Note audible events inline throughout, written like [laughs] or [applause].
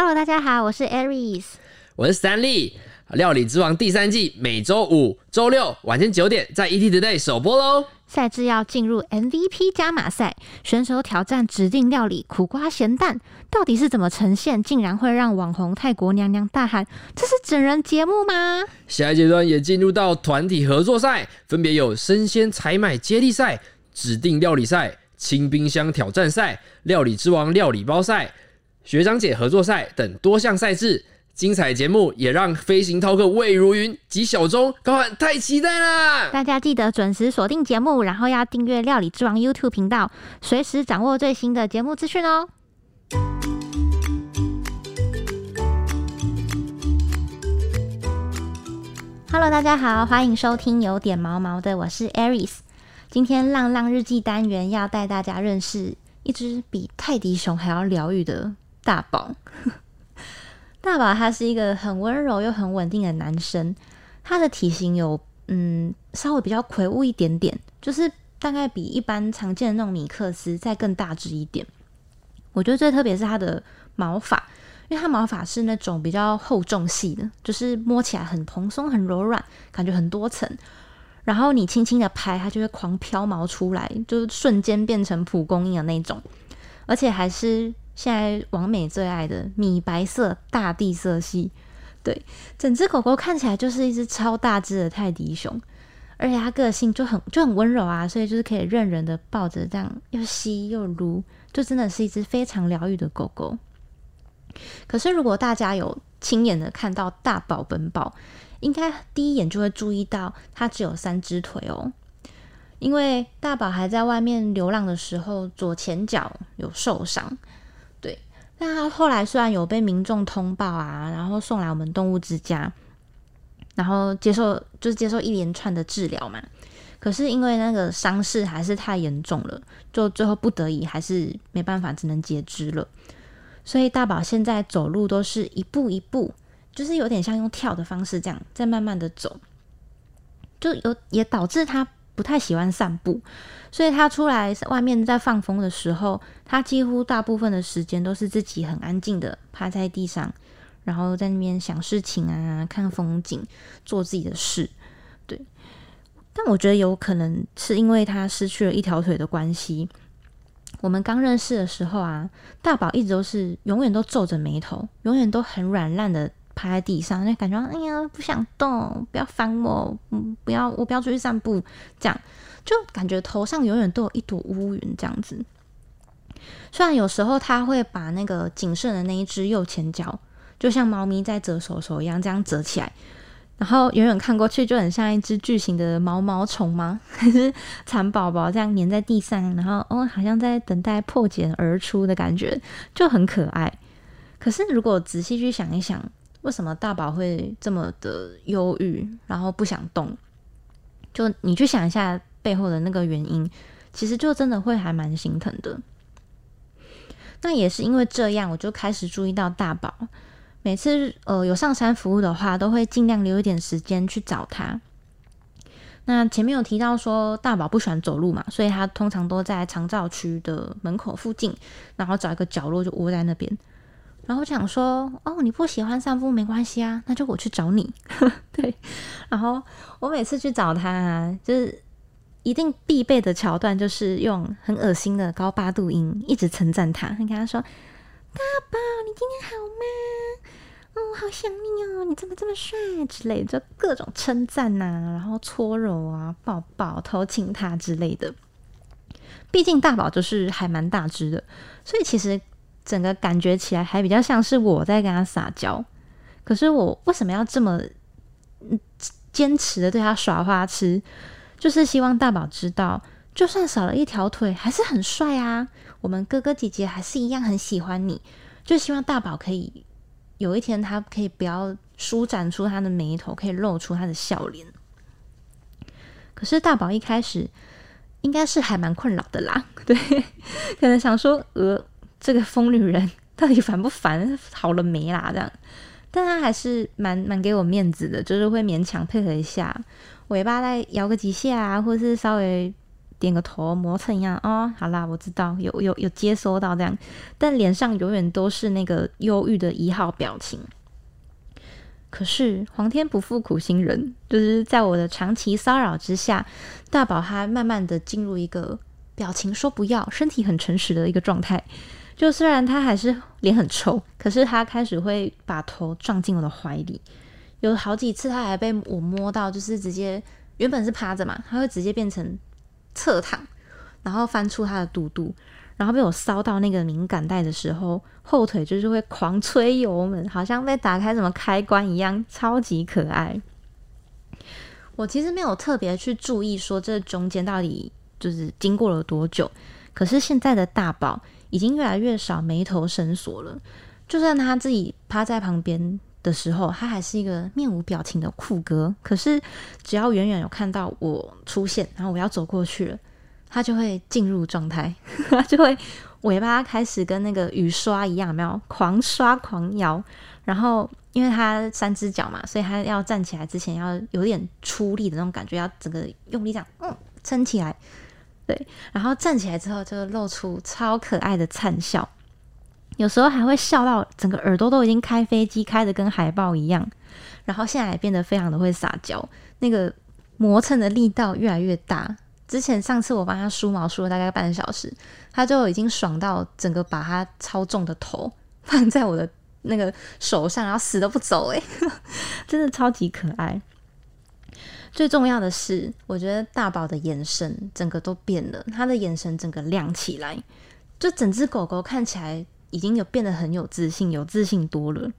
Hello，大家好，我是 Aries，我是三立。料理之王第三季每周五、周六晚间九点在 ETtoday 首播喽。赛制要进入 MVP 加码赛，选手挑战指定料理苦瓜咸蛋，到底是怎么呈现？竟然会让网红泰国娘娘大喊：“这是整人节目吗？”下一阶段也进入到团体合作赛，分别有生鲜采买接力赛、指定料理赛、清冰箱挑战赛、料理之王料理包赛、学长姐合作赛等多项赛制。精彩节目也让飞行饕客魏如云及小钟高喊太期待啦！大家记得准时锁定节目，然后要订阅料理之王 YouTube 频道，随时掌握最新的节目资讯哦。Hello，大家好，欢迎收听有点毛毛的，我是 Aries。今天浪浪日记单元要带大家认识一只比泰迪熊还要疗愈的大宝。[laughs] 大宝他是一个很温柔又很稳定的男生，他的体型有嗯稍微比较魁梧一点点，就是大概比一般常见的那种米克斯再更大只一点。我觉得最特别是他的毛发，因为他毛发是那种比较厚重细的，就是摸起来很蓬松很柔软，感觉很多层。然后你轻轻的拍，它就会狂飘毛出来，就瞬间变成蒲公英的那种，而且还是。现在王美最爱的米白色大地色系，对，整只狗狗看起来就是一只超大只的泰迪熊，而且它个性就很就很温柔啊，所以就是可以任人的抱着这样又吸又撸，就真的是一只非常疗愈的狗狗。可是如果大家有亲眼的看到大宝本宝，应该第一眼就会注意到它只有三只腿哦，因为大宝还在外面流浪的时候，左前脚有受伤。那他后来虽然有被民众通报啊，然后送来我们动物之家，然后接受就是接受一连串的治疗嘛，可是因为那个伤势还是太严重了，就最后不得已还是没办法，只能截肢了。所以大宝现在走路都是一步一步，就是有点像用跳的方式这样在慢慢的走，就有也导致他不太喜欢散步。所以他出来外面在放风的时候，他几乎大部分的时间都是自己很安静的趴在地上，然后在那边想事情啊、看风景、做自己的事。对，但我觉得有可能是因为他失去了一条腿的关系。我们刚认识的时候啊，大宝一直都是永远都皱着眉头，永远都很软烂的趴在地上，就感觉哎呀不想动，不要烦我，嗯，不要我不要出去散步这样。就感觉头上永远都有一朵乌云这样子。虽然有时候他会把那个仅剩的那一只右前脚，就像猫咪在折手手一样这样折起来，然后远远看过去就很像一只巨型的毛毛虫吗？[laughs] 是蚕宝宝这样粘在地上，然后哦，好像在等待破茧而出的感觉，就很可爱。可是如果仔细去想一想，为什么大宝会这么的忧郁，然后不想动？就你去想一下。背后的那个原因，其实就真的会还蛮心疼的。那也是因为这样，我就开始注意到大宝。每次呃有上山服务的话，都会尽量留一点时间去找他。那前面有提到说大宝不喜欢走路嘛，所以他通常都在长照区的门口附近，然后找一个角落就窝在那边。然后想说，哦，你不喜欢散步没关系啊，那就我去找你。[laughs] 对，然后我每次去找他，就是。一定必备的桥段就是用很恶心的高八度音一直称赞他。你跟他说：“大宝，你今天好吗？哦，好想你哦，你怎么这么帅？”之类，就各种称赞呐，然后搓揉啊、抱抱、偷亲他之类的。毕竟大宝就是还蛮大只的，所以其实整个感觉起来还比较像是我在跟他撒娇。可是我为什么要这么坚持的对他耍花痴？就是希望大宝知道，就算少了一条腿，还是很帅啊！我们哥哥姐姐还是一样很喜欢你。就希望大宝可以有一天，他可以不要舒展出他的眉头，可以露出他的笑脸。可是大宝一开始应该是还蛮困扰的啦，[laughs] 对，可能想说，呃，这个疯女人 [laughs] 到底烦不烦？好了没啦？这样，但他还是蛮蛮给我面子的，就是会勉强配合一下。尾巴再摇个几下啊，或是稍微点个头，磨蹭一样。哦，好啦，我知道，有有有接收到这样，但脸上永远都是那个忧郁的一号表情。可是皇天不负苦心人，就是在我的长期骚扰之下，大宝他慢慢的进入一个表情说不要，身体很诚实的一个状态。就虽然他还是脸很臭，可是他开始会把头撞进我的怀里。有好几次他还被我摸到，就是直接原本是趴着嘛，他会直接变成侧躺，然后翻出他的肚肚。然后被我烧到那个敏感带的时候，后腿就是会狂吹油门，好像被打开什么开关一样，超级可爱。我其实没有特别去注意说这中间到底就是经过了多久，可是现在的大宝已经越来越少眉头深锁了。就算他自己趴在旁边的时候，他还是一个面无表情的酷哥。可是只要远远有看到我出现，然后我要走过去了。他就会进入状态，[laughs] 他就会尾巴开始跟那个雨刷一样，没有狂刷狂摇。然后因为它三只脚嘛，所以它要站起来之前要有点出力的那种感觉，要整个用力这样嗯撑起来。对，然后站起来之后就露出超可爱的灿笑，有时候还会笑到整个耳朵都已经开飞机，开的跟海豹一样。然后现在也变得非常的会撒娇，那个磨蹭的力道越来越大。之前上次我帮他梳毛梳了大概半小时，他就已经爽到整个把他超重的头放在我的那个手上，然后死都不走，诶，[laughs] 真的超级可爱。最重要的是，我觉得大宝的眼神整个都变了，他的眼神整个亮起来，就整只狗狗看起来已经有变得很有自信，有自信多了。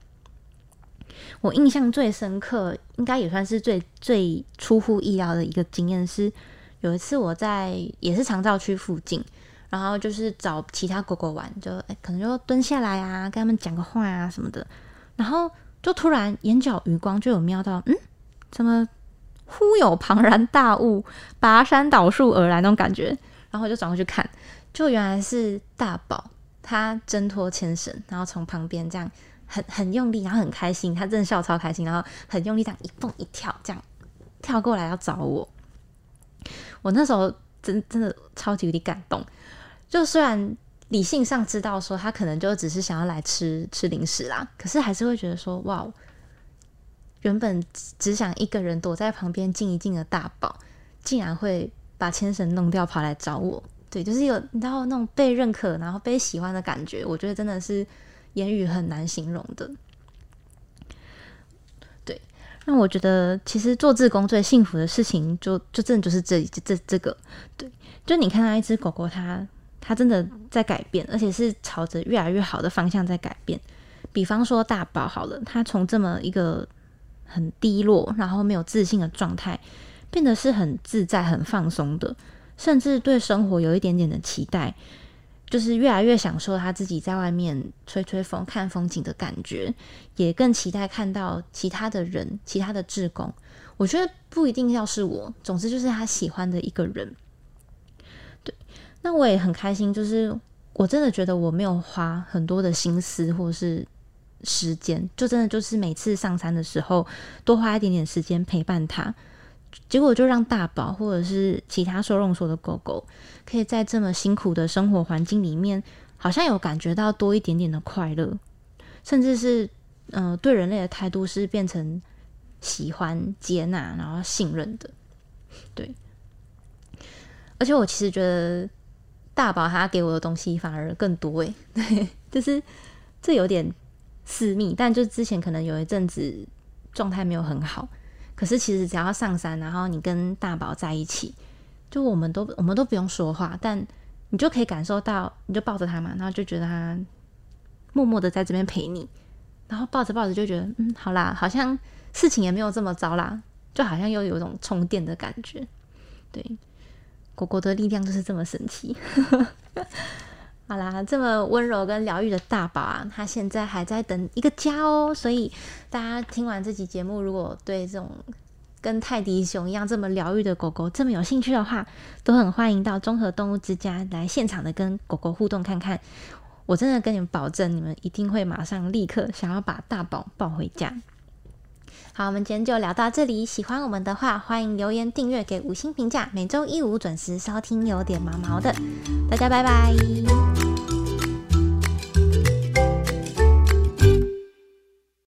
我印象最深刻，应该也算是最最出乎意料的一个经验是。有一次我在也是长照区附近，然后就是找其他狗狗玩，就哎可能就蹲下来啊，跟他们讲个话啊什么的，然后就突然眼角余光就有瞄到，嗯，怎么忽有庞然大物拔山倒树而来那种感觉，然后我就转过去看，就原来是大宝，他挣脱牵绳，然后从旁边这样很很用力，然后很开心，他真的笑超开心，然后很用力这样一蹦一跳，这样跳过来要找我。我那时候真真的超级有点感动，就虽然理性上知道说他可能就只是想要来吃吃零食啦，可是还是会觉得说哇，原本只想一个人躲在旁边静一静的大宝，竟然会把牵绳弄掉跑来找我，对，就是有你知道那种被认可然后被喜欢的感觉，我觉得真的是言语很难形容的。对那我觉得，其实做志工最幸福的事情，就就真的就是这这这个，对，就你看到一只狗狗，它它真的在改变，而且是朝着越来越好的方向在改变。比方说大宝好了，它从这么一个很低落，然后没有自信的状态，变得是很自在、很放松的，甚至对生活有一点点的期待。就是越来越享受他自己在外面吹吹风、看风景的感觉，也更期待看到其他的人、其他的志工。我觉得不一定要是我，总之就是他喜欢的一个人。对，那我也很开心，就是我真的觉得我没有花很多的心思或是时间，就真的就是每次上山的时候多花一点点时间陪伴他。结果就让大宝或者是其他收容所的狗狗，可以在这么辛苦的生活环境里面，好像有感觉到多一点点的快乐，甚至是嗯，对人类的态度是变成喜欢、接纳，然后信任的。对，而且我其实觉得大宝他给我的东西反而更多诶，对，[laughs] 就是这有点私密，但就之前可能有一阵子状态没有很好。可是其实只要上山，然后你跟大宝在一起，就我们都我们都不用说话，但你就可以感受到，你就抱着他嘛，然后就觉得他默默的在这边陪你，然后抱着抱着就觉得，嗯，好啦，好像事情也没有这么糟啦，就好像又有一种充电的感觉。对，果果的力量就是这么神奇。[laughs] 好啦，这么温柔跟疗愈的大宝啊，他现在还在等一个家哦。所以大家听完这集节目，如果对这种跟泰迪熊一样这么疗愈的狗狗这么有兴趣的话，都很欢迎到综合动物之家来现场的跟狗狗互动看看。我真的跟你们保证，你们一定会马上立刻想要把大宝抱回家。好，我们今天就聊到这里。喜欢我们的话，欢迎留言、订阅、给五星评价。每周一五准时收听，有点毛毛的。大家拜拜。